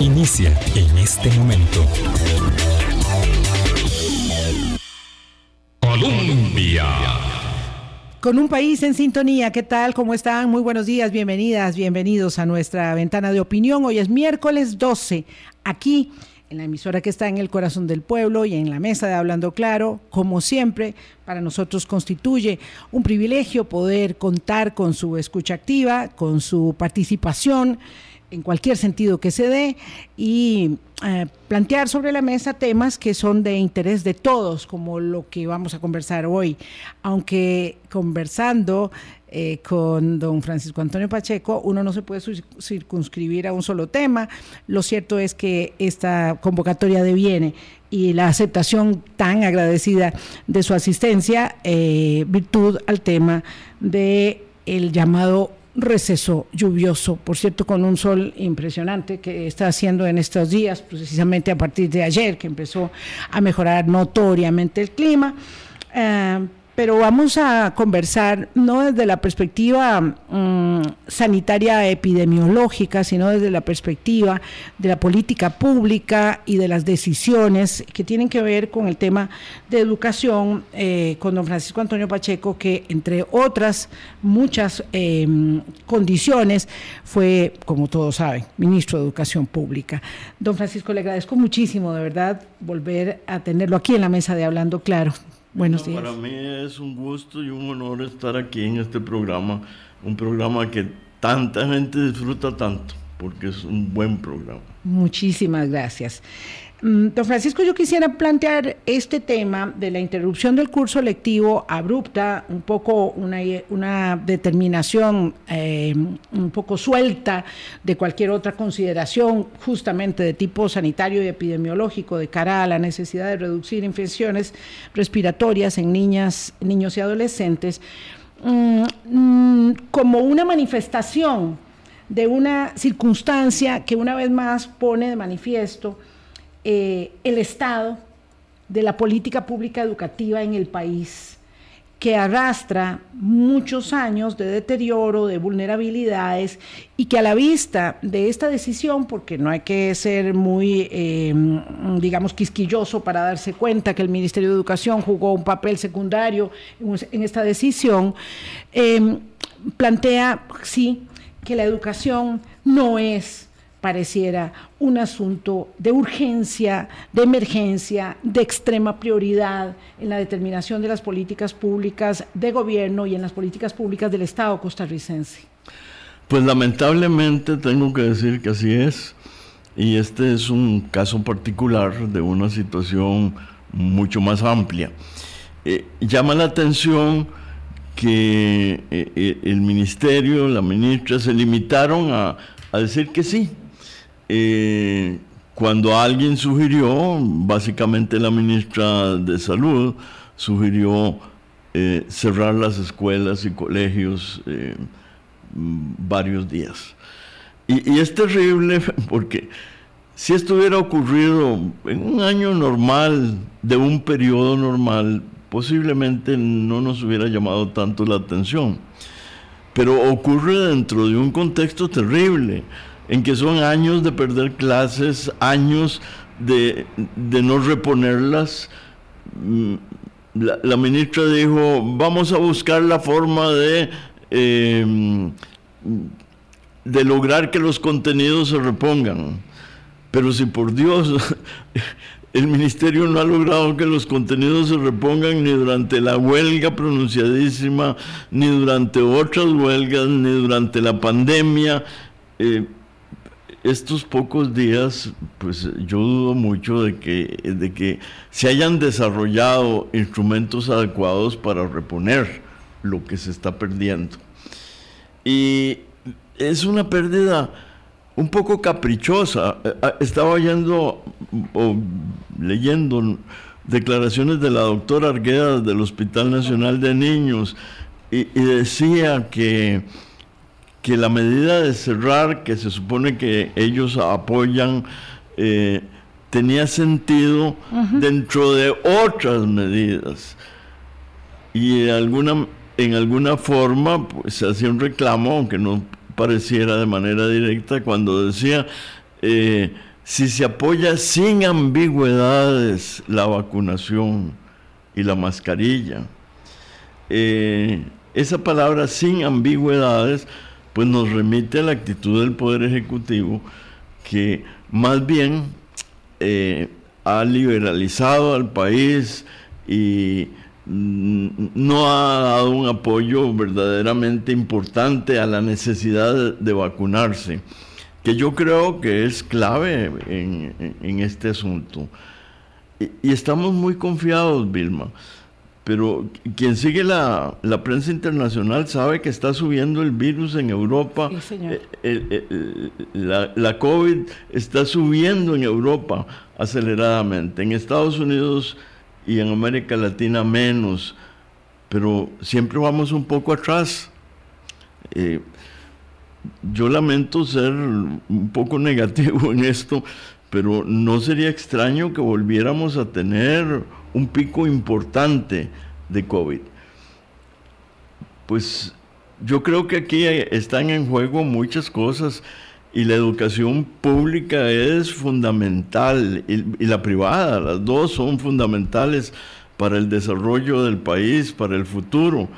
inicia en este momento. Colombia. Con un país en sintonía, ¿qué tal? ¿Cómo están? Muy buenos días, bienvenidas, bienvenidos a nuestra ventana de opinión. Hoy es miércoles 12, aquí en la emisora que está en el corazón del pueblo y en la mesa de Hablando Claro, como siempre, para nosotros constituye un privilegio poder contar con su escucha activa, con su participación en cualquier sentido que se dé y eh, plantear sobre la mesa temas que son de interés de todos, como lo que vamos a conversar hoy, aunque conversando eh, con don Francisco Antonio Pacheco, uno no se puede circunscribir a un solo tema. Lo cierto es que esta convocatoria deviene y la aceptación tan agradecida de su asistencia, eh, virtud al tema de llamado receso lluvioso, por cierto, con un sol impresionante que está haciendo en estos días, precisamente a partir de ayer, que empezó a mejorar notoriamente el clima. Eh, pero vamos a conversar no desde la perspectiva mm, sanitaria epidemiológica, sino desde la perspectiva de la política pública y de las decisiones que tienen que ver con el tema de educación eh, con don Francisco Antonio Pacheco, que entre otras muchas em, condiciones fue, como todos saben, ministro de Educación Pública. Don Francisco, le agradezco muchísimo, de verdad, volver a tenerlo aquí en la mesa de Hablando Claro. Buenos días. Para mí es un gusto y un honor estar aquí en este programa, un programa que tanta gente disfruta tanto, porque es un buen programa. Muchísimas gracias. Mm, don Francisco, yo quisiera plantear este tema de la interrupción del curso lectivo abrupta, un poco una, determinación eh, un poco suelta de cualquier otra consideración justamente de tipo sanitario y epidemiológico de cara a la necesidad de reducir infecciones respiratorias en niñas, niños y adolescentes, mm, mm, como una manifestación de una circunstancia que una vez más pone de manifiesto eh, el estado de la política pública educativa en el país, que arrastra muchos años de deterioro, de vulnerabilidades, y que a la vista de esta decisión, porque no hay que ser muy, em, digamos, quisquilloso para darse cuenta que el Ministerio de Educación jugó un papel secundario en esta decisión, em, plantea, sí, que la educación no es pareciera un asunto de urgencia, de emergencia, de extrema prioridad en la determinación de las políticas públicas de gobierno y en las políticas públicas del Estado costarricense. Pues lamentablemente tengo que decir que así es, y este es un caso particular de una situación mucho más amplia. Eh, llama la atención que eh, eh, el ministerio, la ministra, se limitaron a, a decir que sí, eh, cuando alguien sugirió, básicamente la ministra de Salud, sugirió eh, cerrar las escuelas y colegios eh, varios días. Y, es terrible porque si esto hubiera ocurrido en un año normal, de un periodo normal, posiblemente no nos hubiera llamado tanto la atención. Pero ocurre dentro de un contexto terrible en que son años de perder clases, años de, no reponerlas. Mm, la, ministra dijo, vamos a buscar la forma de, em, de lograr que los contenidos se repongan. Pero si por Dios el ministerio no ha logrado que los contenidos se repongan ni durante la huelga pronunciadísima, ni durante otras huelgas, ni durante la pandemia, eh, estos pocos días, pues yo dudo mucho de que, de que se hayan desarrollado instrumentos adecuados para reponer lo que se está perdiendo. Y es una pérdida un poco caprichosa. Eh, ah, estaba oyendo o leyendo declaraciones de la doctora Argueda del Hospital Nacional de Niños y decía que que la medida de cerrar, que se supone que ellos apoyan, eh, tenía sentido dentro de otras medidas. Y alguna, en alguna forma pues, se hacía un reclamo, aunque no pareciera de manera directa, cuando decía, eh, si se apoya sin ambigüedades la vacunación y la mascarilla. Eh, esa palabra sin ambigüedades pues nos remite a la actitud del Poder Ejecutivo que más bien eh, ha liberalizado al país y mm, no ha dado un apoyo verdaderamente importante a la necesidad de vacunarse que yo creo que es clave en, este asunto. Y, estamos muy confiados, Vilma, pero quien sigue la, prensa internacional sabe que está subiendo el virus en Europa. Eh, eh, eh, la, la COVID está subiendo en Europa aceleradamente, en Estados Unidos y en América Latina menos, pero siempre vamos un poco atrás. Yo lamento ser un poco negativo en esto, pero no sería extraño que volviéramos a tener un pico importante de COVID. Pues yo creo que aquí están en juego muchas cosas y la educación pública es fundamental y, y, la privada, las dos son fundamentales para el desarrollo del país, para el futuro.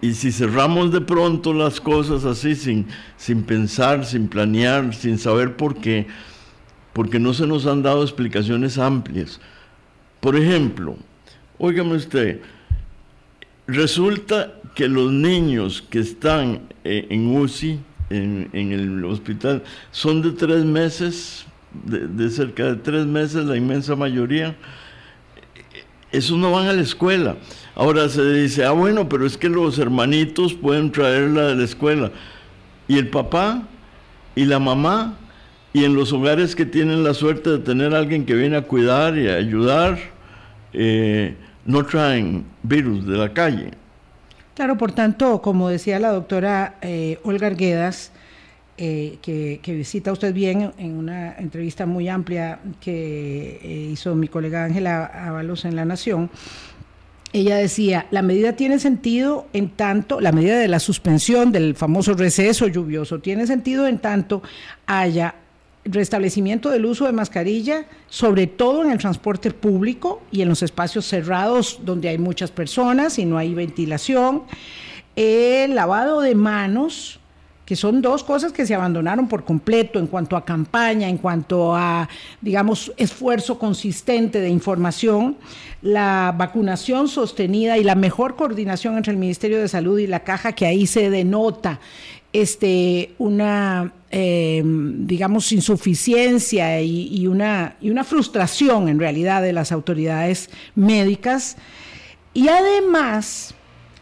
Y, si cerramos de pronto las cosas así, sin, sin pensar, sin planear, sin saber por qué, porque no se nos han dado explicaciones amplias. Por ejemplo, óigame usted, resulta que los niños que están eh, en UCI, en, el hospital, son de tres meses, de, cerca de tres meses, la inmensa mayoría. Esos no van a la escuela. Ahora se dice, ah, bueno, pero es que los hermanitos pueden traerla de la escuela. Y el papá y la mamá, y en los hogares que tienen la suerte de tener a alguien que viene a cuidar y a ayudar, eh, no traen virus de la calle. Claro, por tanto, como decía la doctora eh, Olga Arguedas, eh, que, visita usted bien en una entrevista muy amplia que hizo mi colega Ángela Ábalos en La Nación, ella decía, la medida tiene sentido en tanto, la medida de la suspensión del famoso receso lluvioso, tiene sentido en tanto haya restablecimiento del uso de mascarilla, sobre todo en el transporte público y en los espacios cerrados donde hay muchas personas y no hay ventilación, el lavado de manos, que son dos cosas que se abandonaron por completo en cuanto a campaña, en cuanto a, digamos, esfuerzo consistente de información, la vacunación sostenida y la mejor coordinación entre el Ministerio de Salud y la caja, que ahí se denota este, una, em, digamos, insuficiencia y, una, y una frustración en realidad de las autoridades médicas. Y además,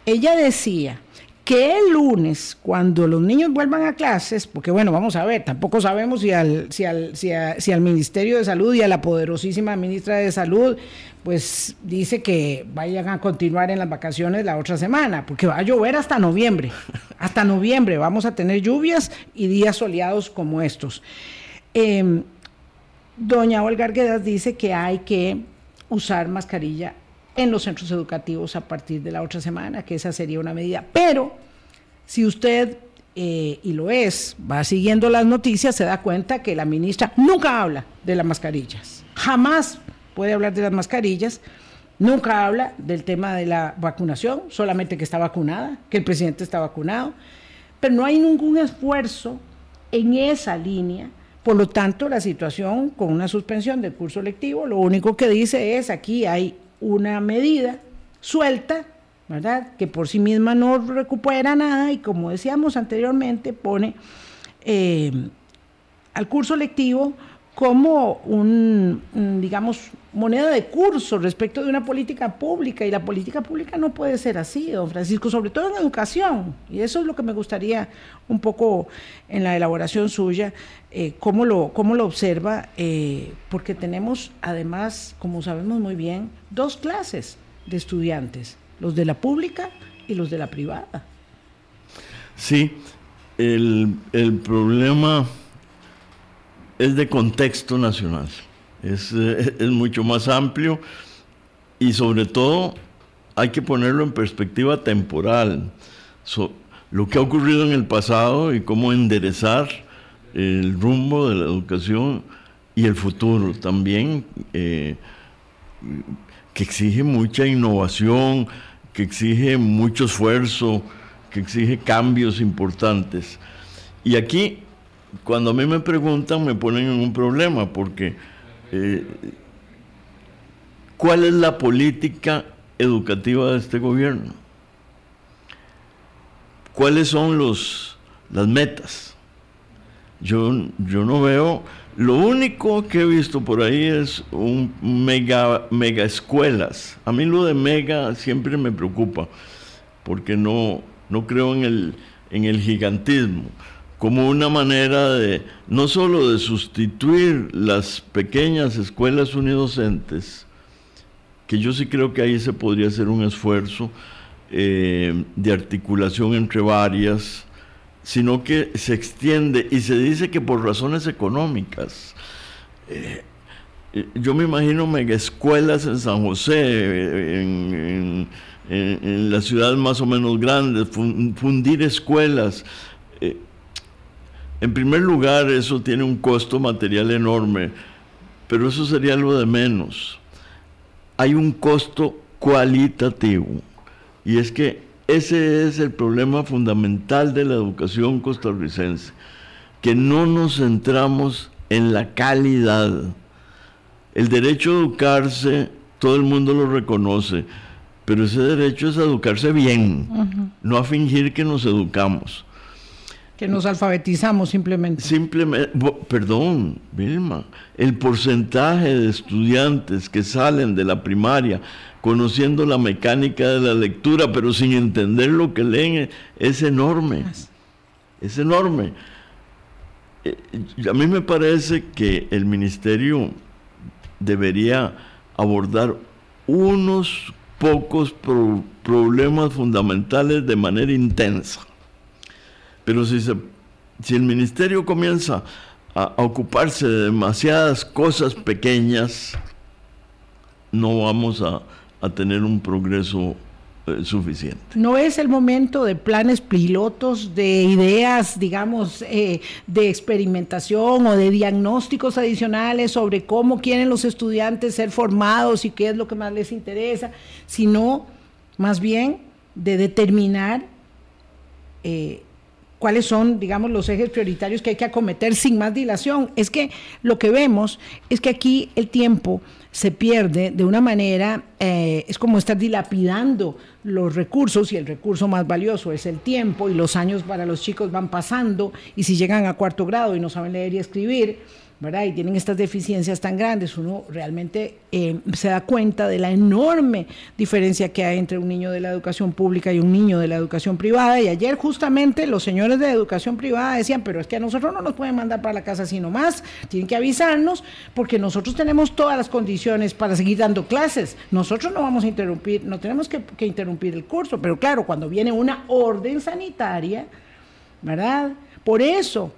ella decía, que el lunes, cuando los niños vuelvan a clases, porque bueno, vamos a ver, tampoco sabemos si al, si al, si, al Ministerio de Salud y a la poderosísima ministra de Salud, pues dice que vayan a continuar en las vacaciones la otra semana, porque va a llover hasta noviembre. Hasta noviembre vamos a tener lluvias y días soleados como estos. Em, doña Olga Arguedas dice que hay que usar mascarilla en los centros educativos a partir de la otra semana, que esa sería una medida. Pero si usted, eh, y lo es, va siguiendo las noticias, se da cuenta que la ministra nunca habla de las mascarillas. Jamás puede hablar de las mascarillas. Nunca habla del tema de la vacunación, solamente que está vacunada, que el presidente está vacunado, pero no hay ningún esfuerzo en esa línea. Por lo tanto, la situación con una suspensión del curso lectivo, lo único que dice es aquí hay una medida suelta, ¿verdad? Que por sí misma no recupera nada y como decíamos anteriormente, pone eh, al curso lectivo como un, digamos, moneda de curso respecto de una política pública y la política pública no puede ser así, don Francisco, sobre todo en educación. Y eso es lo que me gustaría un poco en la elaboración suya, eh, cómo, lo, cómo lo observa, eh, porque tenemos además, como sabemos muy bien, dos clases de estudiantes, los de la pública y los de la privada. Sí, el, el problema es de contexto nacional, es, eh, es mucho más amplio y sobre todo hay que ponerlo en perspectiva temporal. lo que ha ocurrido en el pasado y cómo enderezar el rumbo de la educación y el futuro también, eh, que exige mucha innovación, que exige mucho esfuerzo, que exige cambios importantes. Y aquí, cuando a mí me preguntan, me ponen en un problema, porque eh, ¿cuál es la política educativa de este gobierno? ¿Cuáles son los, las metas? Yo, yo no veo, lo único que he visto por ahí es un mega, mega escuelas. A mí lo de mega siempre me preocupa, porque no, no creo en el, en el gigantismo, como una manera de, no solo de sustituir las pequeñas escuelas unidocentes, que yo sí creo que ahí se podría hacer un esfuerzo eh, de articulación entre varias, sino que se extiende y se dice que por razones económicas. Eh, yo me imagino mega escuelas en San José, en, las ciudades más o menos grandes, fundir escuelas. En primer lugar, eso tiene un costo material enorme, pero eso sería lo de menos hay un costo cualitativo. Y es que ese es el problema fundamental de la educación costarricense, que no nos centramos en la calidad. El derecho a educarse, todo el mundo lo reconoce, pero ese derecho es a educarse bien, no a fingir que nos educamos. Que nos alfabetizamos simplemente. Simplemente, perdón, Vilma, el porcentaje de estudiantes que salen de la primaria conociendo la mecánica de la lectura, pero sin entender lo que leen, es enorme. Es enorme. Eh, a mí me parece que el ministerio debería abordar unos pocos problemas fundamentales de manera intensa pero si, si el ministerio comienza a, ocuparse de demasiadas cosas pequeñas, no vamos a, tener un progreso eh, suficiente. No es el momento de planes pilotos, de ideas, digamos, eh, de experimentación o de diagnósticos adicionales sobre cómo quieren los estudiantes ser formados y qué es lo que más les interesa, sino más bien de determinar eh, cuáles son, digamos, los ejes prioritarios que hay que acometer sin más dilación. Es que lo que vemos es que aquí el tiempo se pierde de una manera, eh, es como estar dilapidando los recursos y el recurso más valioso es el tiempo y los años para los chicos van pasando y si llegan a cuarto grado y no saben leer y escribir, y tienen estas deficiencias tan grandes, uno realmente eh, se da cuenta de la enorme diferencia que hay entre un niño de la educación pública y un niño de la educación privada. Y ayer justamente los señores de educación privada decían, pero es que a nosotros no nos pueden mandar para la casa sino más, tienen que avisarnos porque nosotros tenemos todas las condiciones para seguir dando clases. Nosotros no vamos a interrumpir, no tenemos que interrumpir el curso, pero claro, cuando viene una orden sanitaria, ¿verdad? Por eso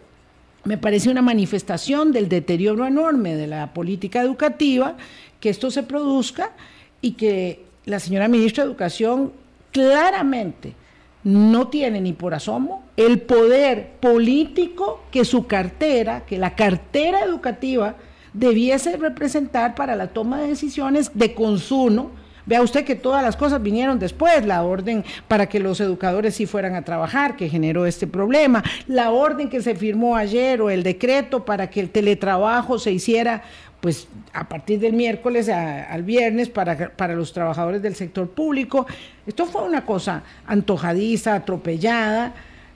me parece una manifestación del deterioro enorme de la política educativa que esto se produzca y que la señora ministra de Educación claramente no tiene ni por asomo el poder político que su cartera, que la cartera educativa debiese representar para la toma de decisiones de consumo Vea usted que todas las cosas vinieron después, la orden para que los educadores sí fueran a trabajar, que generó este problema, la orden que se firmó ayer o el decreto para que el teletrabajo se hiciera pues a partir del miércoles al viernes para, para los trabajadores del sector público. Esto fue una cosa antojadiza, atropellada,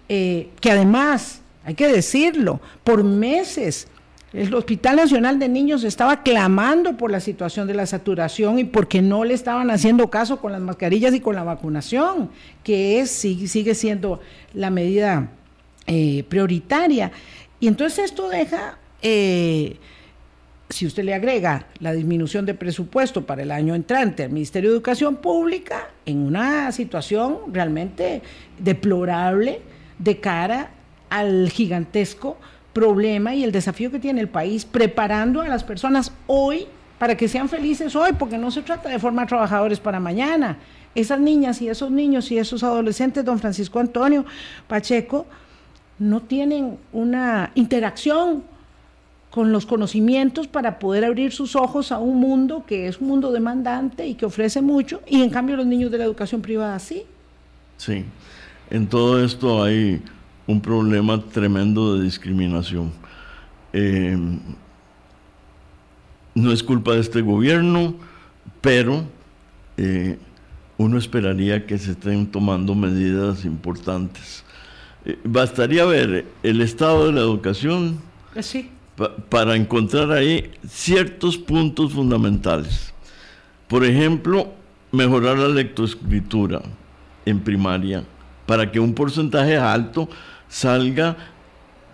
eh, que además, hay que decirlo, por meses el Hospital Nacional de Niños estaba clamando por la situación de la saturación y porque no le estaban haciendo caso con las mascarillas y con la vacunación, que es, sigue siendo la medida eh, prioritaria. Y entonces esto deja, eh, si usted le agrega la disminución de presupuesto para el año entrante al Ministerio de Educación Pública, en una situación realmente deplorable de cara al gigantesco problema y el desafío que tiene el país preparando a las personas hoy para que sean felices hoy, porque no se trata de formar trabajadores para mañana. Esas niñas y esos niños y esos adolescentes, don Francisco Antonio Pacheco, no tienen una interacción con los conocimientos para poder abrir sus ojos a un mundo que es un mundo demandante y que ofrece mucho, y en cambio los niños de la educación privada sí. Sí, en todo esto hay un problema tremendo de discriminación. Eh, no es culpa de este gobierno, pero eh, uno esperaría que se estén tomando medidas importantes. Eh, bastaría ver el estado de la educación sí. para encontrar ahí ciertos puntos fundamentales. Por ejemplo, mejorar la lectoescritura en primaria para que un porcentaje alto salga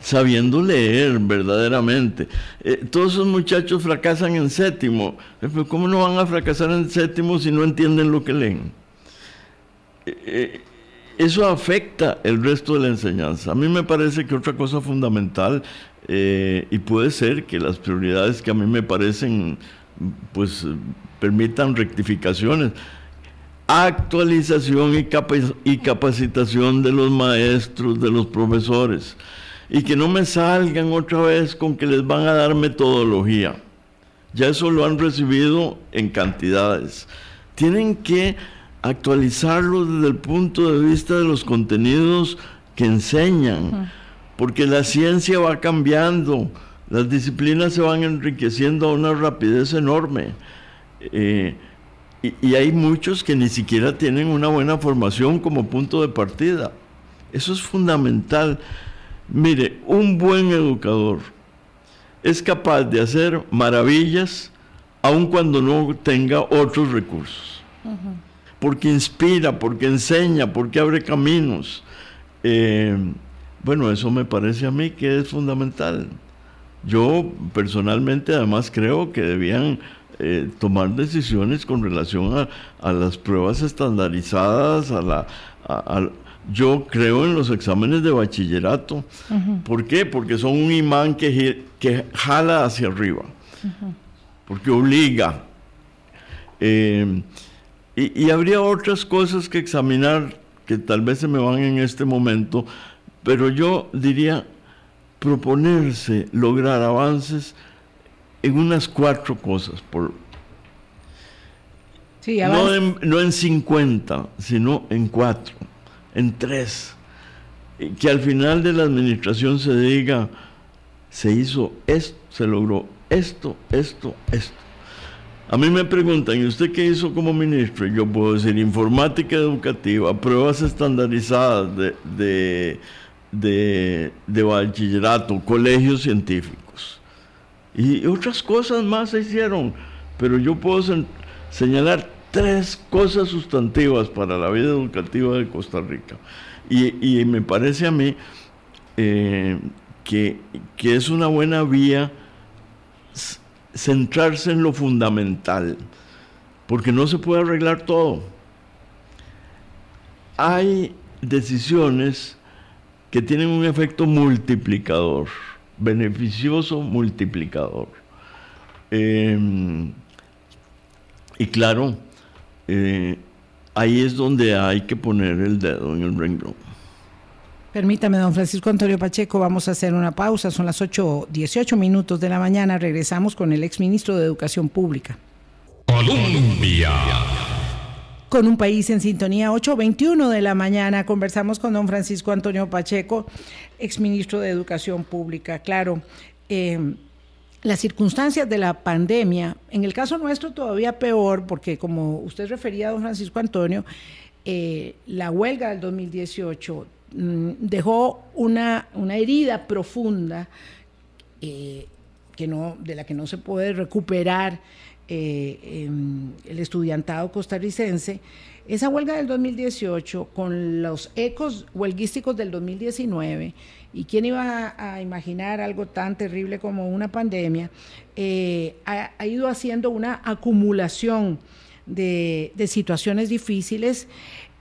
sabiendo leer verdaderamente. Eh, todos esos muchachos fracasan en séptimo. Eh, ¿Cómo no van a fracasar en séptimo si no entienden lo que leen? Eh, eso afecta el resto de la enseñanza. A mí me parece que otra cosa fundamental, y puede ser que las prioridades que a mí me parecen, pues permitan rectificaciones, actualización y, capacitación de los maestros, de los profesores, y que no me salgan otra vez con que les van a dar metodología. Ya eso lo han recibido en cantidades. Tienen que actualizarlo desde el punto de vista de los contenidos que enseñan, porque la ciencia va cambiando, las disciplinas se van enriqueciendo a una rapidez enorme. Eh, y, hay muchos que ni siquiera tienen una buena formación como punto de partida. Eso es fundamental. Mire, un buen educador es capaz de hacer maravillas aun cuando no tenga otros recursos. Porque inspira, porque enseña, porque abre caminos. Eh, bueno, eso me parece a mí que es fundamental. Yo personalmente además creo que debían eh, tomar decisiones con relación a, las pruebas estandarizadas, a la, yo creo en los exámenes de bachillerato. ¿Por qué? Porque son un imán que, que jala hacia arriba, porque obliga. Eh, y, y, habría otras cosas que examinar que tal vez se me van en este momento, pero yo diría proponerse lograr avances en unas cuatro cosas, por, no, en, no en 50, sino en cuatro, en tres. Que al final de la administración se diga, se hizo esto, se logró esto, esto, esto. A mí me preguntan, ¿y usted qué hizo como ministro? Yo puedo decir informática educativa, pruebas estandarizadas de, de, de, de bachillerato, colegios científicos. Y otras cosas más se hicieron, pero yo puedo señalar tres cosas sustantivas para la vida educativa de Costa Rica. Y, me parece a mí eh, que, que es una buena vía centrarse en lo fundamental, porque no se puede arreglar todo. Hay decisiones que tienen un efecto multiplicador beneficioso multiplicador. Em, y claro, eh, ahí es donde hay que poner el dedo en el renglón. Permítame, don Francisco Antonio Pacheco, vamos a hacer una pausa. Son las 8.18 minutos de la mañana. Regresamos con el exministro de Educación Pública. Colombia con un país en sintonía. 8.21 de la mañana conversamos con don Francisco Antonio Pacheco, exministro de Educación Pública. Claro, eh, las circunstancias de la pandemia, en el caso nuestro todavía peor, porque como usted refería, don Francisco Antonio, eh, la huelga del 2018 mm, dejó una, una herida profunda eh, que no, de la que no se puede recuperar eh, el estudiantado costarricense, esa huelga del 2018 con los ecos huelguísticos del 2019, y quién iba a, imaginar algo tan terrible como una pandemia, eh, ha, ido haciendo una acumulación de, situaciones difíciles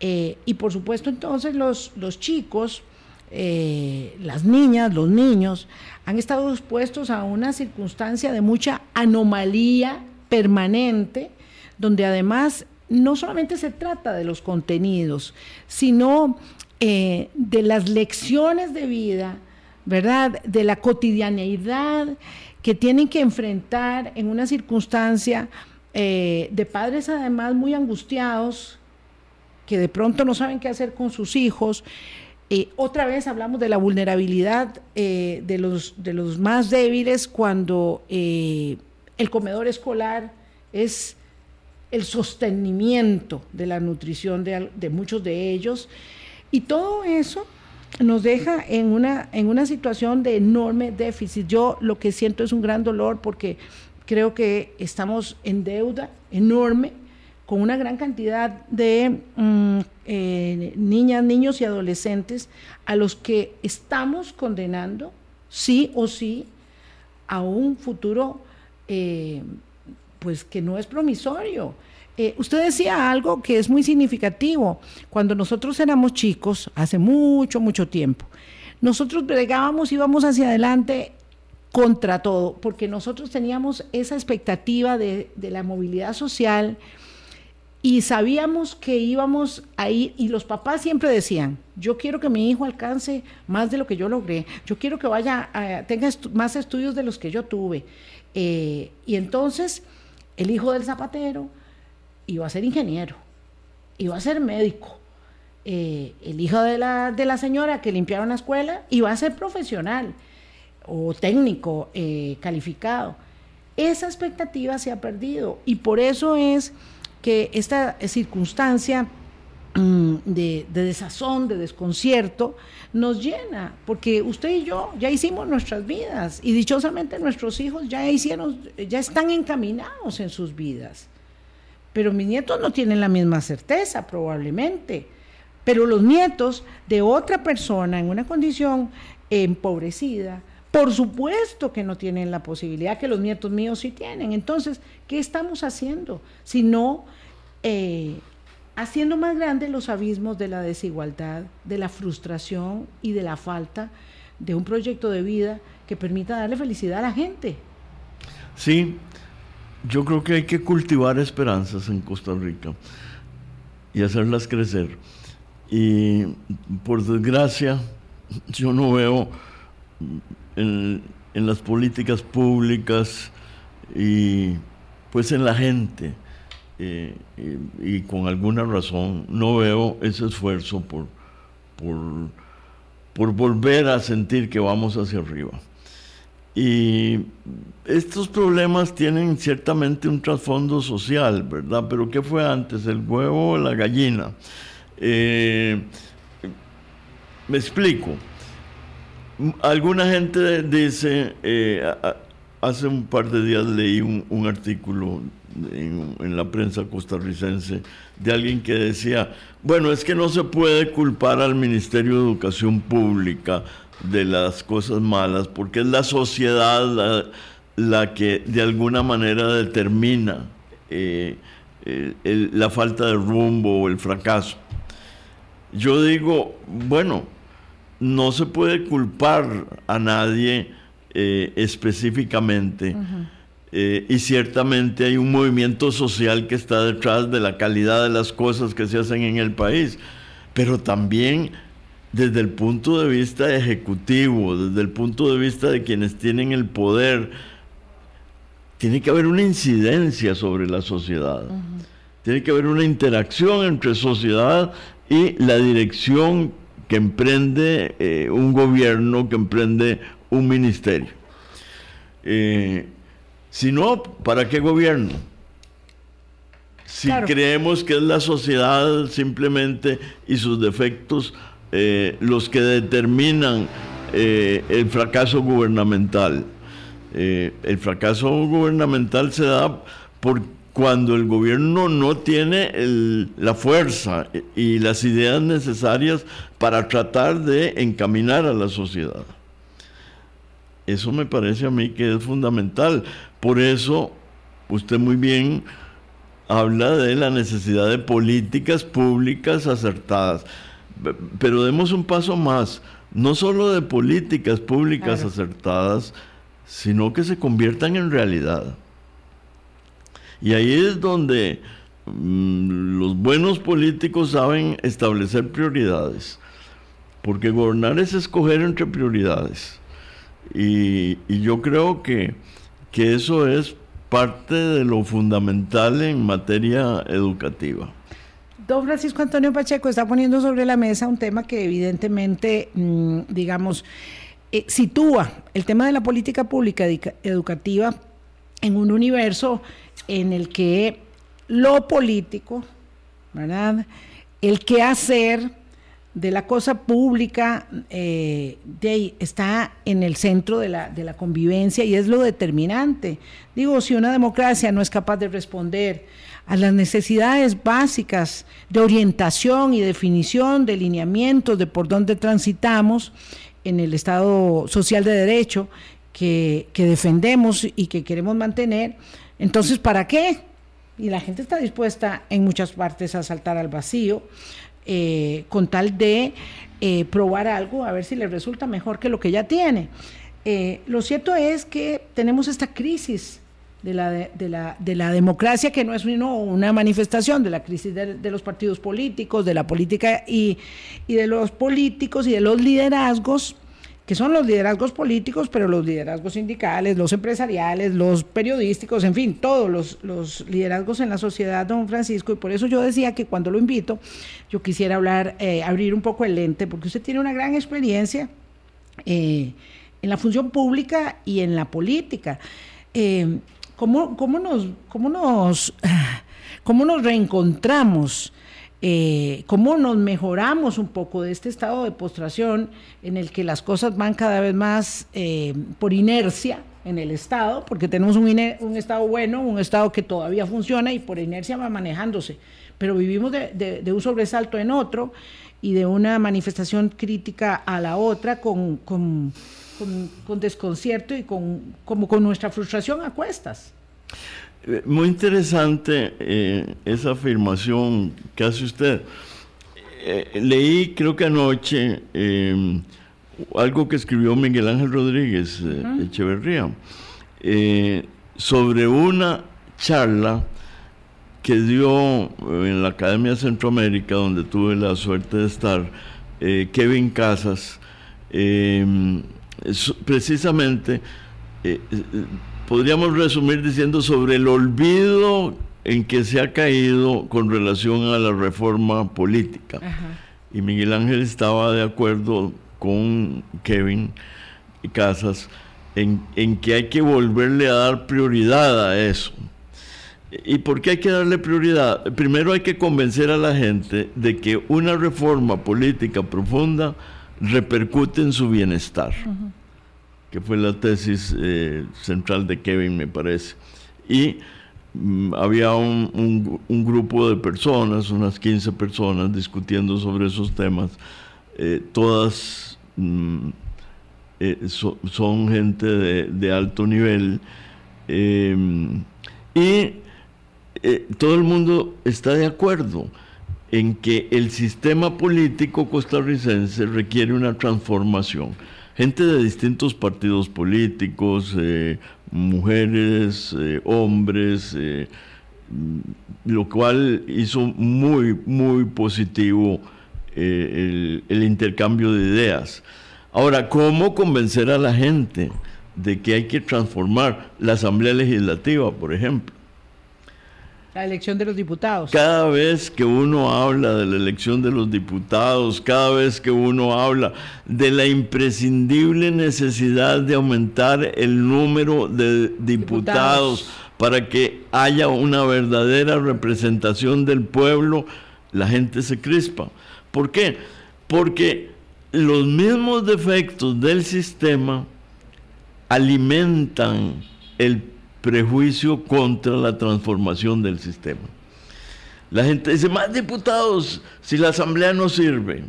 eh, y por supuesto entonces los, los chicos, las niñas, los niños, han estado expuestos a una circunstancia de mucha anomalía permanente, donde además no solamente se trata de los contenidos, sino eh, de las lecciones de vida, ¿verdad? De la cotidianeidad que tienen que enfrentar en una circunstancia eh, de padres además muy angustiados, que de pronto no saben qué hacer con sus hijos. Eh, otra vez hablamos de la vulnerabilidad de, los, de los más débiles cuando el comedor escolar es el sostenimiento de la nutrición de, muchos de ellos. Y todo eso nos deja en una, en una situación de enorme déficit. Yo lo que siento es un gran dolor porque creo que estamos en deuda enorme con una gran cantidad de mm, eh, niñas, niños y adolescentes a los que estamos condenando, sí o sí, a un futuro eh, pues que no es promisorio. Eh, usted decía algo que es muy significativo. Cuando nosotros éramos chicos, hace mucho, mucho tiempo, nosotros bregábamos, íbamos hacia adelante contra todo, porque nosotros teníamos esa expectativa de, la movilidad social y sabíamos que íbamos a ir, y los papás siempre decían, yo quiero que mi hijo alcance más de lo que yo logré, yo quiero que vaya, tenga más estudios de los que yo tuve. Eh, y entonces, el hijo del zapatero, iba a ser ingeniero, iba a ser médico. Eh, el hijo de la, de la señora que limpiaron la escuela iba a ser profesional o técnico eh, calificado. Esa expectativa se ha perdido y por eso es que esta circunstancia mm, de, de, desazón, de desconcierto, nos llena, porque usted y yo ya hicimos nuestras vidas y dichosamente nuestros hijos ya hicieron, ya están encaminados en sus vidas. Pero mis nietos no tienen la misma certeza, probablemente. Pero los nietos de otra persona en una condición empobrecida, por supuesto que no tienen la posibilidad que los nietos míos sí tienen. Entonces, ¿qué estamos haciendo? Si no, eh, haciendo más grandes los abismos de la desigualdad, de la frustración y de la falta de un proyecto de vida que permita darle felicidad a la gente. Sí, yo creo que hay que cultivar esperanzas en Costa Rica y hacerlas crecer. Y por desgracia, yo no veo en, las políticas públicas y pues en la gente, eh, y, con alguna razón, no veo ese esfuerzo por, por, por volver a sentir que vamos hacia arriba. Y estos problemas tienen ciertamente un trasfondo social, ¿verdad? Pero ¿qué fue antes, el huevo o la gallina? Eh, me explico. Alguna gente dice, eh, hace un par de días leí un, artículo en, la prensa costarricense de alguien que decía, bueno, es que no se puede culpar al Ministerio de Educación Pública de las cosas malas, porque es la sociedad la, que de alguna manera determina eh, la falta de rumbo o el fracaso. Yo digo, bueno, no se puede culpar a nadie eh, específicamente. Eh, y ciertamente hay un movimiento social que está detrás de la calidad de las cosas que se hacen en el país, pero también desde el punto de vista ejecutivo, desde el punto de vista de quienes tienen el poder, tiene que haber una incidencia sobre la sociedad. Tiene que haber una interacción entre sociedad y la dirección que emprende eh, un gobierno, que emprende un ministerio. Eh, si no, ¿para qué gobierno? Si creemos que es la sociedad simplemente y sus defectos eh, los que determinan eh, el fracaso gubernamental. Eh, el fracaso gubernamental se da por cuando el gobierno no tiene la fuerza y las ideas necesarias para tratar de encaminar a la sociedad. Eso me parece a mí que es fundamental. Por eso, usted muy bien habla de la necesidad de políticas públicas acertadas. Pero demos un paso más, no solo de políticas públicas acertadas, sino que se conviertan en realidad. Y ahí es donde mm, los buenos políticos saben establecer prioridades. porque gobernar es escoger entre prioridades. Y, yo creo que, que eso es parte de lo fundamental en materia educativa. Don Francisco Antonio Pacheco está poniendo sobre la mesa un tema que evidentemente, mm, digamos, eh, sitúa el tema de la política pública educativa en un universo en el que lo político, ¿verdad? El qué hacer de la cosa pública eh, de está en el centro de la, de la convivencia y es lo determinante. Digo, si una democracia no es capaz de responder a las necesidades básicas de orientación y definición de lineamientos de por dónde transitamos en el Estado social de derecho que, que defendemos y que queremos mantener, entonces, ¿para qué? Y la gente está dispuesta en muchas partes a saltar al vacío eh, con tal de eh, probar algo, a ver si le resulta mejor que lo que ya tiene. Eh, lo cierto es que tenemos esta crisis de la, de, la, de la democracia, que no es una manifestación de la crisis de, los partidos políticos, de la política y de los políticos y de los liderazgos que son los liderazgos políticos, pero los liderazgos sindicales, los empresariales, los periodísticos, en fin, todos los, liderazgos en la sociedad, don Francisco, y por eso yo decía que cuando lo invito, yo quisiera hablar, eh, abrir un poco el lente, porque usted tiene una gran experiencia eh, en la función pública y en la política. Eh, ¿cómo, nos, cómo, nos, ¿Cómo nos reencontramos? Eh, cómo nos mejoramos un poco de este estado de postración en el que las cosas van cada vez más eh, por inercia en el Estado, porque tenemos un, un, Estado bueno, un Estado que todavía funciona y por inercia va manejándose, pero vivimos de, un sobresalto en otro y de una manifestación crítica a la otra con, con, con desconcierto y con, como con nuestra frustración a cuestas. Eh, muy interesante eh, esa afirmación que hace usted. Eh, leí, creo que anoche, algo que escribió Miguel Ángel Rodríguez Echeverría sobre una charla que dio en la Academia Centroamérica, donde tuve la suerte de estar, Kevin Casas, precisamente podríamos resumir diciendo sobre el olvido en que se ha caído con relación a la reforma política. Y Miguel Ángel estaba de acuerdo con Kevin y Casas en, en, que hay que volverle a dar prioridad a eso. ¿Y por qué hay que darle prioridad? Primero hay que convencer a la gente de que una reforma política profunda repercute en su bienestar que fue la tesis eh, central de Kevin, me parece. Y mm, había un, grupo de personas, unas 15 personas, discutiendo sobre esos temas. Eh, todas mm, eh, son gente de, alto nivel. y todo el mundo está de acuerdo en que el sistema político costarricense requiere una transformación gente de distintos partidos políticos, eh, mujeres, eh, hombres, eh, lo cual hizo muy, muy positivo el, el, intercambio de ideas. Ahora, ¿cómo convencer a la gente de que hay que transformar la Asamblea Legislativa, por ejemplo? La elección de los diputados. Cada vez que uno habla de la elección de los diputados, cada vez que uno habla de la imprescindible necesidad de aumentar el número de diputados, para que haya una verdadera representación del pueblo, la gente se crispa. ¿Por qué? Porque los mismos defectos del sistema alimentan el prejuicio contra la transformación del sistema. La gente dice, más diputados si la asamblea no sirve.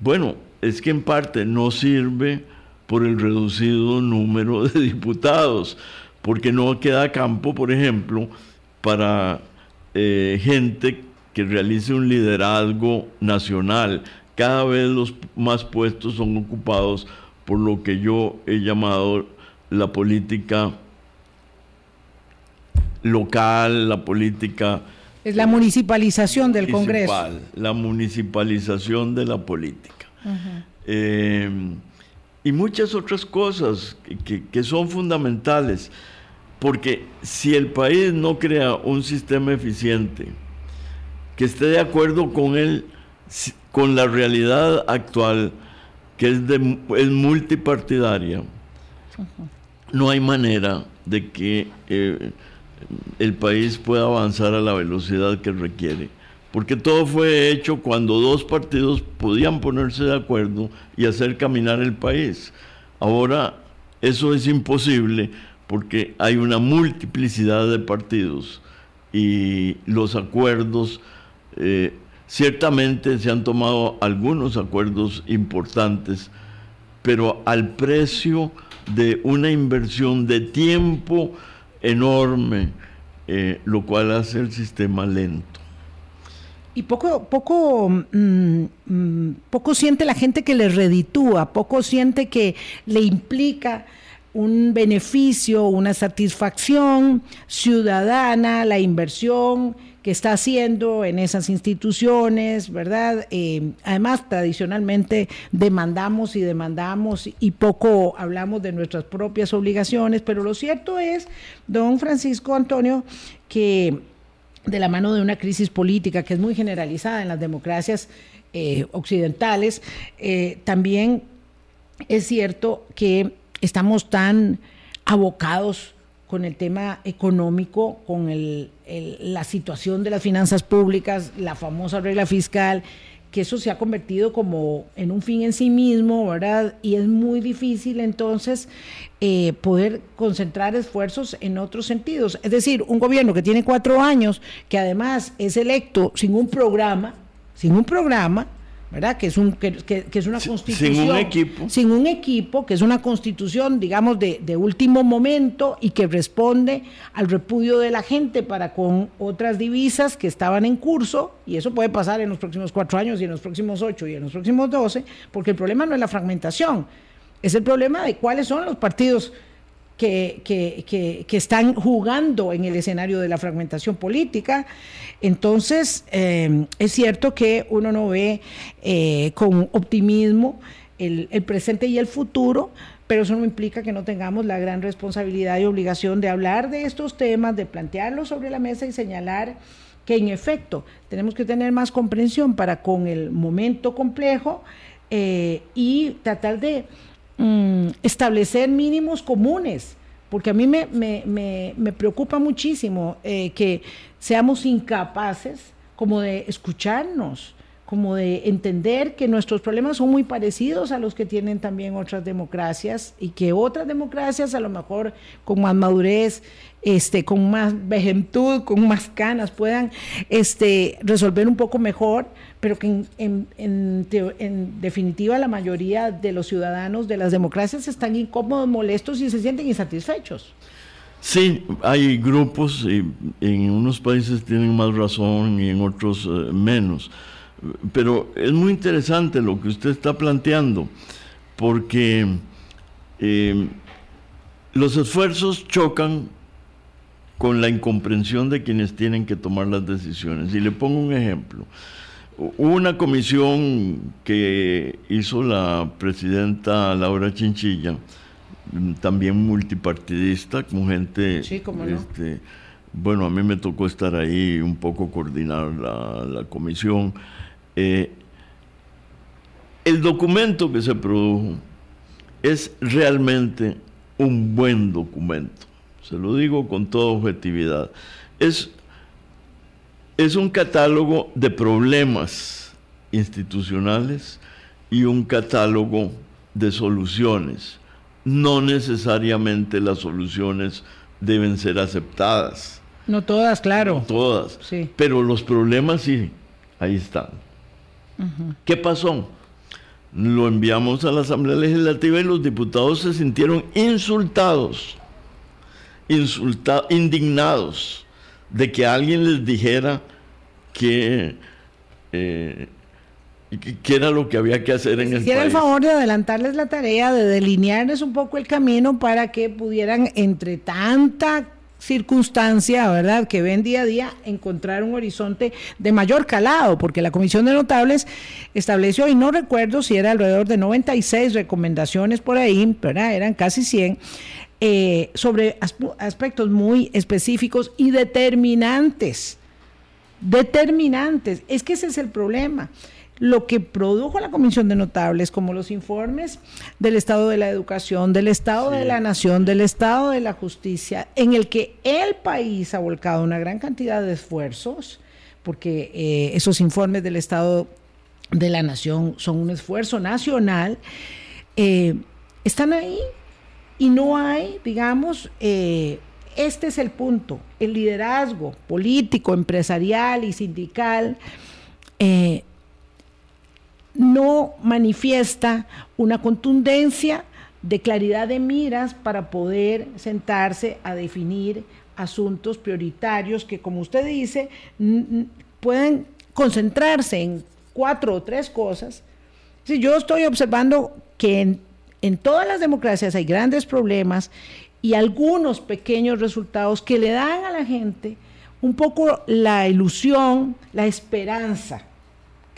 Bueno, es que en parte no sirve por el reducido número de diputados, porque no queda campo, por ejemplo, para eh, gente que realice un liderazgo nacional. Cada vez los más puestos son ocupados por lo que yo he llamado la política local, la política... Es la municipalización del Congreso. La municipalización de la política. Eh, y muchas otras cosas que, son fundamentales, porque si el país no crea un sistema eficiente que esté de acuerdo con, el, con la realidad actual, que es, de, es multipartidaria, no hay manera de que eh, el país pueda avanzar a la velocidad que requiere. Porque todo fue hecho cuando dos partidos podían ponerse de acuerdo y hacer caminar el país. Ahora eso es imposible porque hay una multiplicidad de partidos y los acuerdos, eh, ciertamente se han tomado algunos acuerdos importantes, pero al precio de una inversión de tiempo enorme, eh, lo cual hace el sistema lento. Y poco, poco, mm, mm, poco siente la gente que le reditúa, poco siente que le implica un beneficio, una satisfacción ciudadana, la inversión que está haciendo en esas instituciones, ¿verdad? Eh, además, tradicionalmente demandamos y demandamos y poco hablamos de nuestras propias obligaciones, pero lo cierto es, don Francisco Antonio, que de la mano de una crisis política que es muy generalizada en las democracias eh, occidentales, eh, también es cierto que estamos tan abocados con el tema económico, con la situación de las finanzas públicas, la famosa regla fiscal, que eso se ha convertido como en un fin en sí mismo, ¿verdad? Y es muy difícil entonces eh, poder concentrar esfuerzos en otros sentidos. Es decir, un gobierno que tiene cuatro años, que además es electo sin un programa, sin un programa, ¿verdad? Que es, un, que, es una constitución. Sin un equipo. Sin un equipo, que es una constitución, digamos, de, de, último momento y que responde al repudio de la gente para con otras divisas que estaban en curso, y eso puede pasar en los próximos cuatro años y en los próximos ocho y en los próximos doce, porque el problema no es la fragmentación, es el problema de cuáles son los partidos que, están jugando en el escenario de la fragmentación política. Entonces, eh, es cierto que uno no ve eh, con optimismo el, presente y el futuro, pero eso no implica que no tengamos la gran responsabilidad y obligación de hablar de estos temas, de plantearlos sobre la mesa y señalar que en efecto tenemos que tener más comprensión para con el momento complejo eh, y tratar de Mm, establecer mínimos comunes, porque a mí me, me, preocupa muchísimo eh, que seamos incapaces como de escucharnos, como de entender que nuestros problemas son muy parecidos a los que tienen también otras democracias y que otras democracias a lo mejor con más madurez, este, con más vejentud, con más canas puedan este, resolver un poco mejor pero que en, definitiva la mayoría de los ciudadanos de las democracias están incómodos, molestos y se sienten insatisfechos. Sí, hay grupos, en unos países tienen más razón y en otros eh, menos, pero es muy interesante lo que usted está planteando, porque eh, los esfuerzos chocan con la incomprensión de quienes tienen que tomar las decisiones. Y le pongo un ejemplo una comisión que hizo la presidenta Laura Chinchilla, también multipartidista, con gente... Sí, este, bueno, a mí me tocó estar ahí un poco coordinar la, comisión. Eh, el documento que se produjo es realmente un buen documento, se lo digo con toda objetividad. Es es un catálogo de problemas institucionales y un catálogo de soluciones. No necesariamente las soluciones deben ser aceptadas. No todas, claro. No todas. Pero los problemas sí, ahí están. ¿Qué pasó? Lo enviamos a la Asamblea Legislativa y los diputados se sintieron insultados, indignados de que alguien les dijera que, eh, qué era lo que había que hacer en el país. el favor de adelantarles la tarea, de delinearles un poco el camino para que pudieran, entre tanta circunstancia, ¿verdad?, que ven día a día encontrar un horizonte de mayor calado, porque la Comisión de Notables estableció, y no recuerdo si era alrededor de 96 recomendaciones por ahí, ¿verdad?, eran casi 100, eh, sobre aspectos muy específicos y determinantes. Determinantes. Es que ese es el problema lo que produjo la Comisión de Notables, como los informes del Estado de la Educación, del Estado de la Nación, del Estado de la Justicia, en el que el país ha volcado una gran cantidad de esfuerzos, porque eh, esos informes del Estado de la Nación son un esfuerzo nacional, eh, están ahí y no hay, digamos, eh, este es el punto, el liderazgo político, empresarial y sindical no manifiesta una contundencia de claridad de miras para poder sentarse a definir asuntos prioritarios que, como usted dice, pueden concentrarse en cuatro o tres cosas. Yo estoy observando que en todas las democracias hay grandes problemas y algunos pequeños resultados que le dan a la gente un poco la ilusión, la esperanza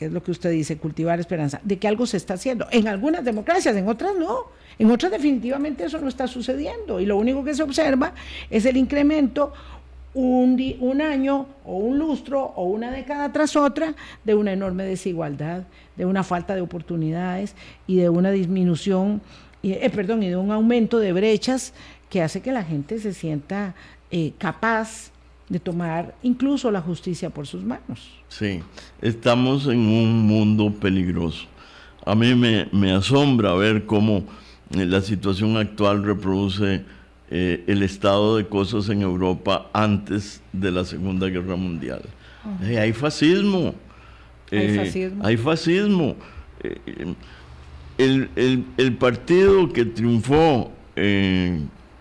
que es lo que usted dice, cultivar esperanza, de que algo se está haciendo. En algunas democracias, en otras no. En otras definitivamente eso no está sucediendo. Y lo único que se observa es el incremento un, un año o un lustro o una década tras otra de una enorme desigualdad, de una falta de oportunidades y de una disminución, eh, perdón, y de un aumento de brechas que hace que la gente se sienta eh, capaz de tomar incluso la justicia por sus manos. Sí, estamos en un mundo peligroso. A mí me, asombra ver cómo eh, la situación actual reproduce eh, el estado de cosas en Europa antes de la Segunda Guerra Mundial. Eh, hay fascismo. Hay fascismo. Hay fascismo. El, partido que triunfó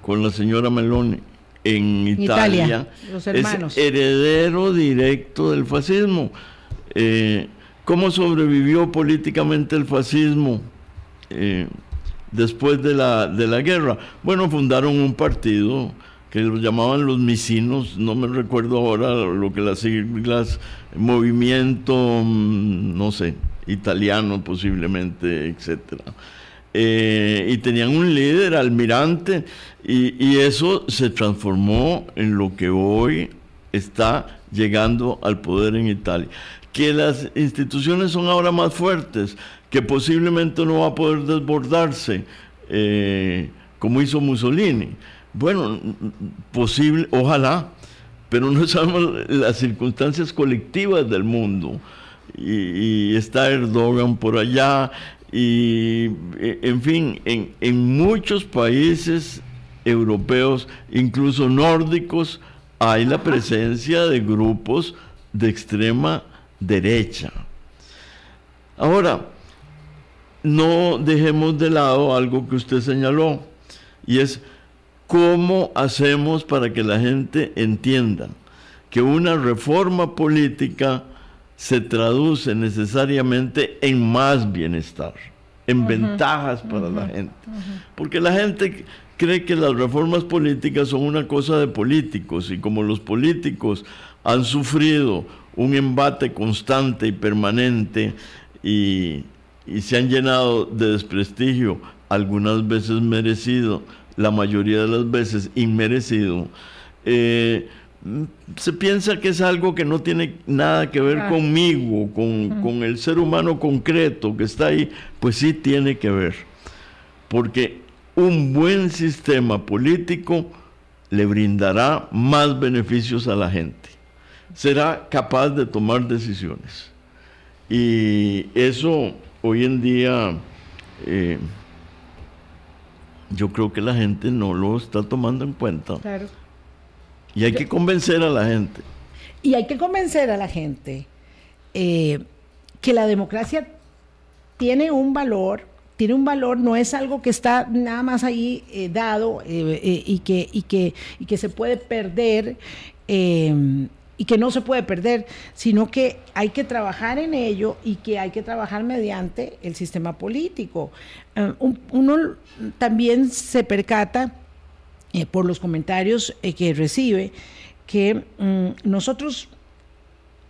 con la señora Meloni en Italia, los hermanos. es heredero directo del fascismo. Eh, ¿Cómo sobrevivió políticamente el fascismo eh, después de la, de la guerra? Bueno, fundaron un partido que lo llamaban los misinos, no me recuerdo ahora lo que las siglas, movimiento, mm, no sé, italiano posiblemente, etcétera. Eh, y tenían un líder, almirante, y, eso se transformó en lo que hoy está llegando al poder en Italia. Que las instituciones son ahora más fuertes, que posiblemente no va a poder desbordarse eh, como hizo Mussolini. Bueno, posible, ojalá, pero no sabemos las circunstancias colectivas del mundo. Y, y está Erdogan por allá, y e, en fin, en, en muchos países europeos, incluso nórdicos, hay la presencia de grupos de extrema derecha. Ahora, no dejemos de lado algo que usted señaló, y es cómo hacemos para que la gente entienda que una reforma política se traduce necesariamente en más bienestar, en ventajas para la gente. Porque la gente cree que las reformas políticas son una cosa de políticos y como los políticos han sufrido un embate constante y permanente y, se han llenado de desprestigio, algunas veces merecido, la mayoría de las veces inmerecido, eh, se piensa que es algo que no tiene nada que ver conmigo, con, el ser humano concreto que está ahí, pues sí tiene que ver. Porque un buen sistema político le brindará más beneficios a la gente. Será capaz de tomar decisiones. Y eso hoy en día eh, yo creo que la gente no lo está tomando en cuenta. Claro. Y hay que convencer a la gente. Y hay que convencer a la gente eh, que la democracia tiene un valor, tiene un valor, no es algo que está nada más ahí eh, dado eh, y, que, y, que, y que se puede perder y que no se puede perder, sino que hay que trabajar en ello y que hay que trabajar mediante el sistema político. uno también se percata eh, por los comentarios eh, que recibe, que mm, nosotros,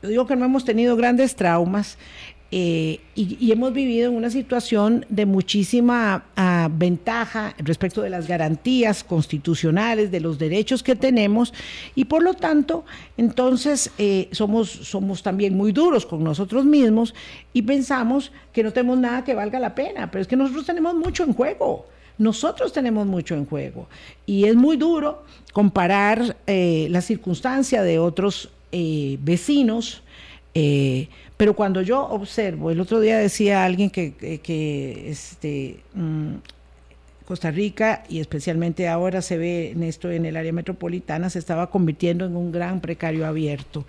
yo digo que no hemos tenido grandes traumas, eh, y, hemos vivido en una situación de muchísima ah, ventaja respecto de las garantías constitucionales, de los derechos que tenemos, y por lo tanto, entonces somos, somos también muy duros con nosotros mismos y pensamos que no tenemos nada que valga la pena, pero es que nosotros tenemos mucho en juego. Nosotros tenemos mucho en juego y es muy duro comparar eh, la circunstancia de otros vecinos eh, pero cuando yo observo, el otro día decía alguien que, que, este, mm, Costa Rica y especialmente ahora se ve en esto en el área metropolitana se estaba convirtiendo en un gran precario abierto.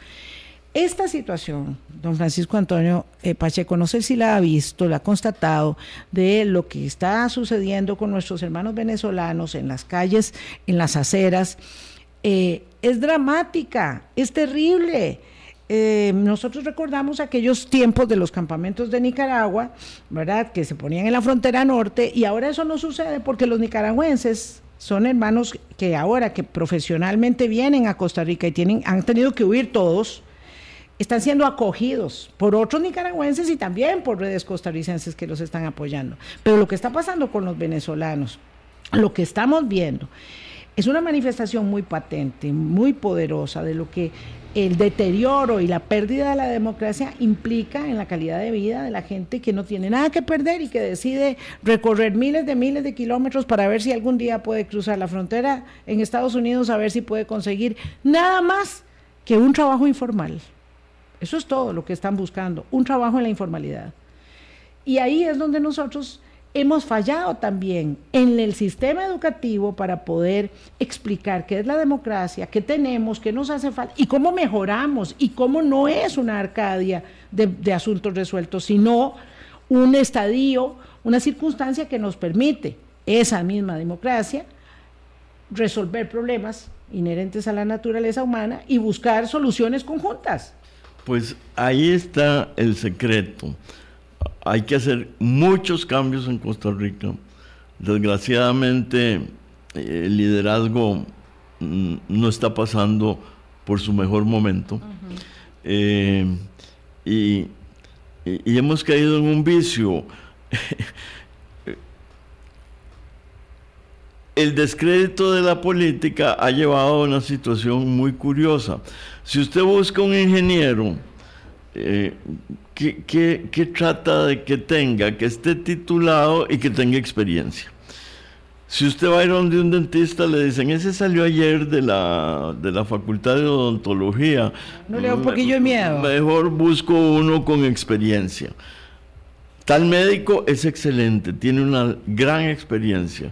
Esta situación, don Francisco Antonio eh, Pacheco, no sé si la ha visto, la ha constatado, de lo que está sucediendo con nuestros hermanos venezolanos en las calles, en las aceras, eh, es dramática, es terrible. Eh, nosotros recordamos aquellos tiempos de los campamentos de Nicaragua, ¿verdad? Que se ponían en la frontera norte y ahora eso no sucede porque los nicaragüenses son hermanos que ahora que profesionalmente vienen a Costa Rica y tienen, han tenido que huir todos, están siendo acogidos por otros nicaragüenses y también por redes costarricenses que los están apoyando. Pero lo que está pasando con los venezolanos, lo que estamos viendo, es una manifestación muy patente, muy poderosa de lo que el deterioro y la pérdida de la democracia implica en la calidad de vida de la gente que no tiene nada que perder y que decide recorrer miles de miles de kilómetros para ver si algún día puede cruzar la frontera en Estados Unidos, a ver si puede conseguir nada más que un trabajo informal. Eso es todo lo que están buscando, un trabajo en la informalidad. Y ahí es donde nosotros hemos fallado también en el sistema educativo para poder explicar qué es la democracia, qué tenemos, qué nos hace falta y cómo mejoramos y cómo no es una arcadia de, asuntos resueltos, sino un estadio, una circunstancia que nos permite esa misma democracia resolver problemas inherentes a la naturaleza humana y buscar soluciones conjuntas. Pues ahí está el secreto hay que hacer muchos cambios en Costa Rica. Desgraciadamente, eh, el liderazgo mm, no está pasando por su mejor momento. Eh, y, hemos caído en un vicio. el descrédito de la política ha llevado a una situación muy curiosa. Si usted busca un ingeniero, eh, ¿qué, trata de que tenga? Que esté titulado y que tenga experiencia. Si usted va a ir donde un dentista, le dicen, ese salió ayer de la, de la facultad de odontología. No le da un poquillo de miedo. Mejor busco uno con experiencia. Tal médico es excelente, tiene una gran experiencia.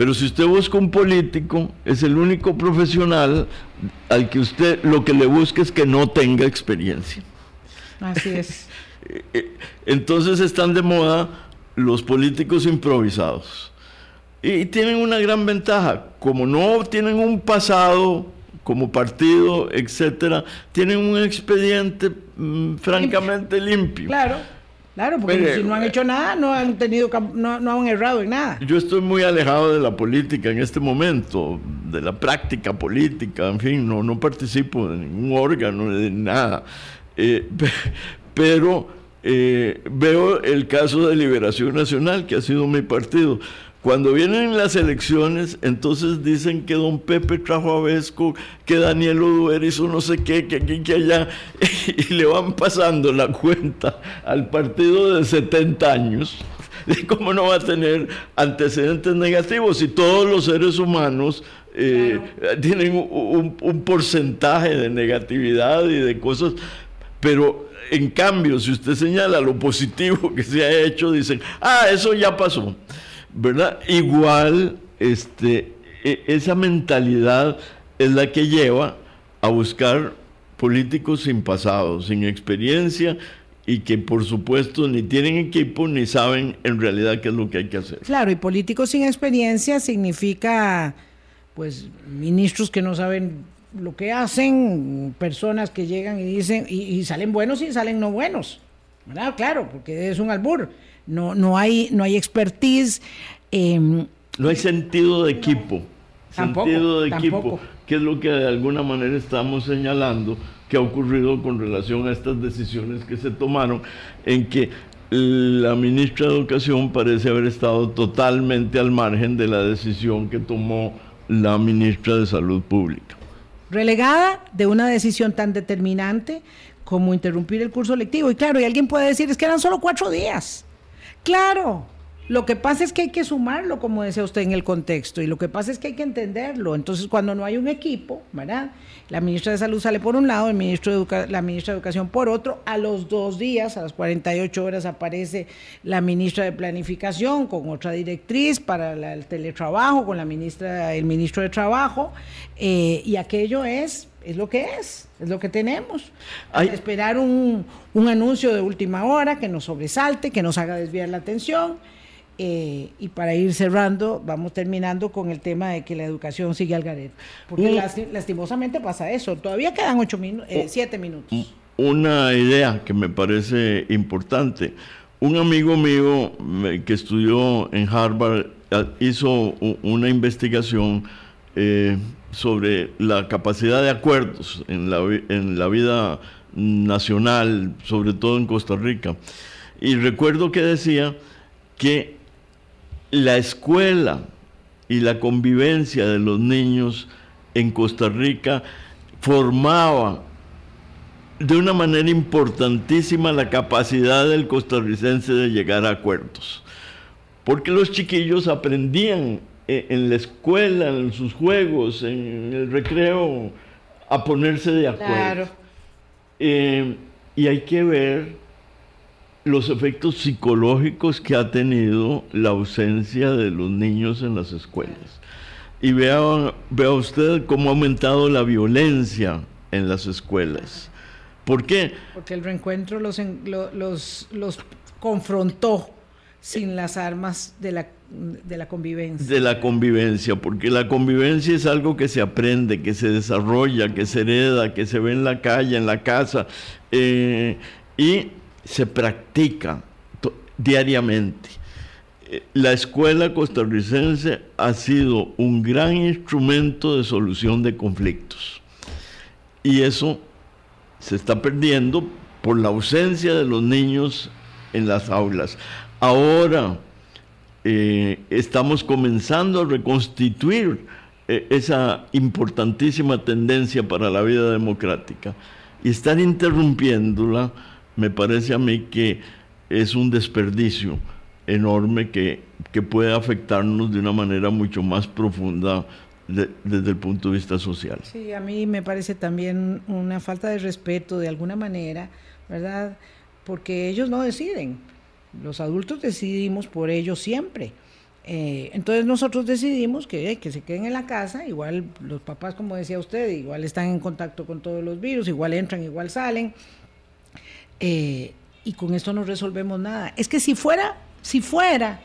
Pero si usted busca un político, es el único profesional al que usted lo que le busca es que no tenga experiencia. Así es. Entonces están de moda los políticos improvisados. Y tienen una gran ventaja, como no tienen un pasado como partido, etcétera, tienen un expediente mm, francamente limpio. Claro. Claro, porque si no han hecho nada, no han tenido, no, no, han errado en nada. Yo estoy muy alejado de la política en este momento, de la práctica política, en fin, no, no participo de ningún órgano, de nada. Eh, pero eh, veo el caso de Liberación Nacional, que ha sido mi partido. Cuando vienen las elecciones, entonces dicen que don Pepe trajo a Vesco, que Daniel Oduer hizo no sé qué, que aquí, que allá, y le van pasando la cuenta al partido de 70 años. de cómo no va a tener antecedentes negativos si todos los seres humanos eh, tienen un, un porcentaje de negatividad y de cosas pero en cambio, si usted señala lo positivo que se ha hecho, dicen, ah, eso ya pasó, ¿verdad? Igual, este, e, esa mentalidad es la que lleva a buscar políticos sin pasado, sin experiencia y que por supuesto ni tienen equipo ni saben en realidad qué es lo que hay que hacer. Claro, y políticos sin experiencia significa pues ministros que no saben lo que hacen personas que llegan y dicen, y, salen buenos y salen no buenos, ¿verdad? Claro, porque es un albur. No, no, hay, no hay expertise. Em, no hay sentido de equipo. sentido de equipo, que es lo que de alguna manera estamos señalando que ha ocurrido con relación a estas decisiones que se tomaron, en que la ministra de Educación parece haber estado totalmente al margen de la decisión que tomó la ministra de Salud Pública. Relegada de una decisión tan determinante como interrumpir el curso lectivo. Y claro, y alguien puede decir, es que eran solo cuatro días. Claro, lo que pasa es que hay que sumarlo, como decía usted, en el contexto, y lo que pasa es que hay que entenderlo. Entonces, cuando no hay un equipo, ¿verdad? La ministra de Salud sale por un lado, el ministro de la ministra de Educación por otro. A los dos días, a las 48 horas, aparece la ministra de Planificación con otra directriz para el teletrabajo, con la ministra, el ministro de Trabajo, eh, y aquello es es lo que es, es lo que tenemos. esperar un, un, anuncio de última hora que nos sobresalte, que nos haga desviar la atención eh, y para ir cerrando, vamos terminando con el tema de que la educación sigue al garete. Porque lastimosamente pasa eso. Todavía quedan ocho minutos, eh, siete minutos. Una idea que me parece importante. Un amigo mío que estudió en Harvard hizo una investigación eh, sobre la capacidad de acuerdos en la, en la vida nacional, sobre todo en Costa Rica. Y recuerdo que decía que la escuela y la convivencia de los niños en Costa Rica formaba de una manera importantísima la capacidad del costarricense de llegar a acuerdos. Porque los chiquillos aprendían en la escuela, en sus juegos, en el recreo, a ponerse de acuerdo. Eh, y hay que ver los efectos psicológicos que ha tenido la ausencia de los niños en las escuelas. Y vea, vea usted cómo ha aumentado la violencia en las escuelas. ¿Por qué? Porque el reencuentro los, los, los confrontó sin las armas de la, de la convivencia. De la convivencia, porque la convivencia es algo que se aprende, que se desarrolla, que se hereda, que se ve en la calle, en la casa. Eh, y se practica diariamente. Eh, la escuela costarricense ha sido un gran instrumento de solución de conflictos. Y eso se está perdiendo por la ausencia de los niños en las aulas. Ahora eh, estamos comenzando a reconstituir eh, esa importantísima tendencia para la vida democrática y estar interrumpiéndola me parece a mí que es un desperdicio enorme que, puede afectarnos de una manera mucho más profunda desde el punto de vista social. Sí, a mí me parece también una falta de respeto de alguna manera, ¿verdad? Porque ellos no deciden, los adultos decidimos por ellos siempre. Eh, entonces nosotros decidimos que, que se queden en la casa, igual los papás, como decía usted, igual están en contacto con todos los virus, igual entran, igual salen, eh, y con esto no resolvemos nada. Es que si fuera, si fuera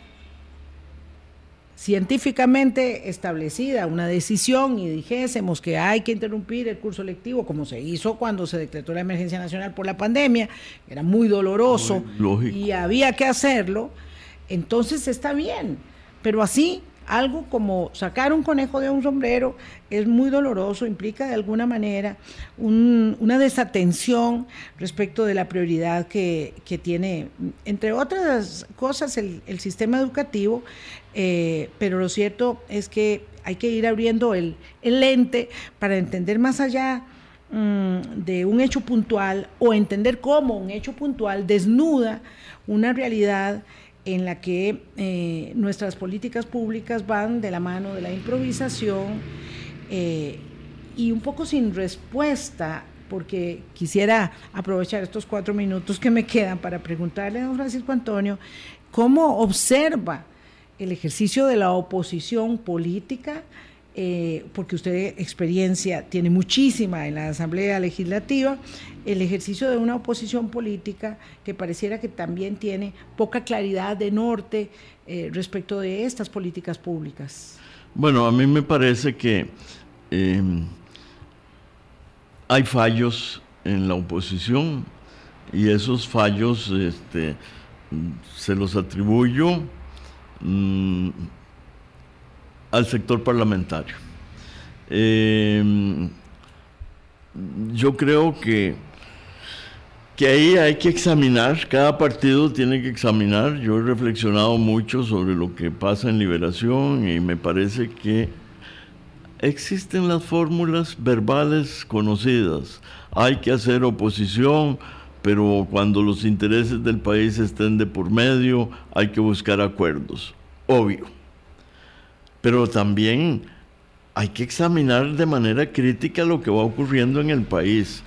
científicamente establecida una decisión y dijésemos que hay que interrumpir el curso lectivo, como se hizo cuando se decretó la emergencia nacional por la pandemia, era muy doloroso y había que hacerlo, entonces está bien. Pero así algo como sacar un conejo de un sombrero es muy doloroso, implica de alguna manera una desatención respecto de la prioridad que, tiene, entre otras cosas, el, sistema educativo, eh, pero lo cierto es que hay que ir abriendo el, lente para entender más allá mm, de un hecho puntual o entender cómo un hecho puntual desnuda una realidad en la que eh, nuestras políticas públicas van de la mano de la improvisación eh, y un poco sin respuesta, porque quisiera aprovechar estos cuatro minutos que me quedan para preguntarle a don Francisco Antonio cómo observa el ejercicio de la oposición política eh, porque usted experiencia tiene muchísima en la Asamblea Legislativa, el ejercicio de una oposición política que pareciera que también tiene poca claridad de norte eh, respecto de estas políticas públicas. Bueno, a mí me parece que em, hay fallos en la oposición y esos fallos este, se los atribuyo mm, al sector parlamentario. Em, yo creo que, que ahí hay que examinar, cada partido tiene que examinar. Yo he reflexionado mucho sobre lo que pasa en Liberación y me parece que existen las fórmulas verbales conocidas. Hay que hacer oposición, pero cuando los intereses del país estén de por medio, hay que buscar acuerdos, obvio. Pero también hay que examinar de manera crítica lo que va ocurriendo en el país.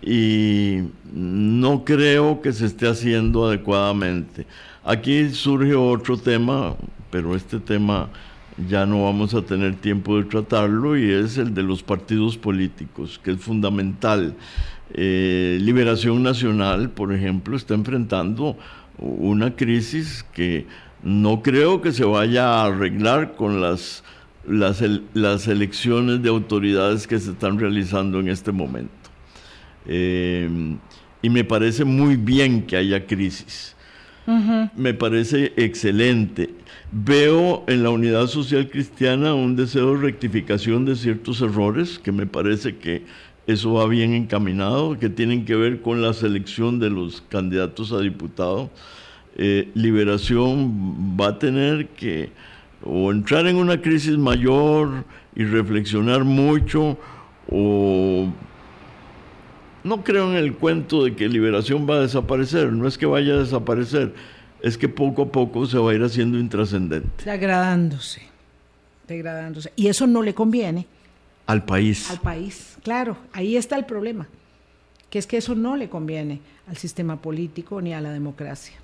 Y no creo que se esté haciendo adecuadamente. Aquí surge otro tema, pero este tema ya no vamos a tener tiempo de tratarlo y es el de los partidos políticos, que es fundamental. Eh, Liberación Nacional, por ejemplo, está enfrentando una crisis que no creo que se vaya a arreglar con las, las, las elecciones de autoridades que se están realizando en este momento. Eh, y me parece muy bien que haya crisis. Me parece excelente. Veo en la unidad social cristiana un deseo de rectificación de ciertos errores, que me parece que eso va bien encaminado, que tienen que ver con la selección de los candidatos a diputado. Eh, liberación va a tener que o entrar en una crisis mayor y reflexionar mucho, o no creo en el cuento de que Liberación va a desaparecer, no es que vaya a desaparecer, es que poco a poco se va a ir haciendo intrascendente. Degradándose, degradándose. Y eso no le conviene. Al país. Al país, claro, ahí está el problema, que es que eso no le conviene al sistema político ni a la democracia.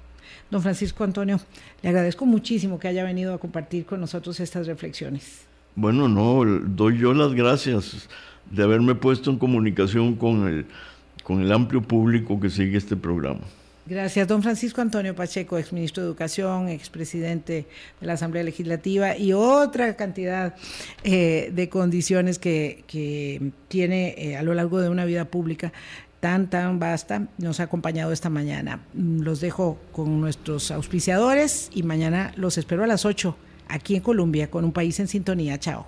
Don Francisco Antonio, le agradezco muchísimo que haya venido a compartir con nosotros estas reflexiones. Bueno, no, doy yo las gracias de haberme puesto en comunicación con el, con el amplio público que sigue este programa. Gracias, don Francisco Antonio Pacheco, exministro de Educación, expresidente de la Asamblea Legislativa y otra cantidad eh, de condiciones que, tiene eh, a lo largo de una vida pública tan, tan vasta, nos ha acompañado esta mañana. Mm, los dejo con nuestros auspiciadores y mañana los espero a las 8 aquí en Colombia con un país en sintonía. Chao.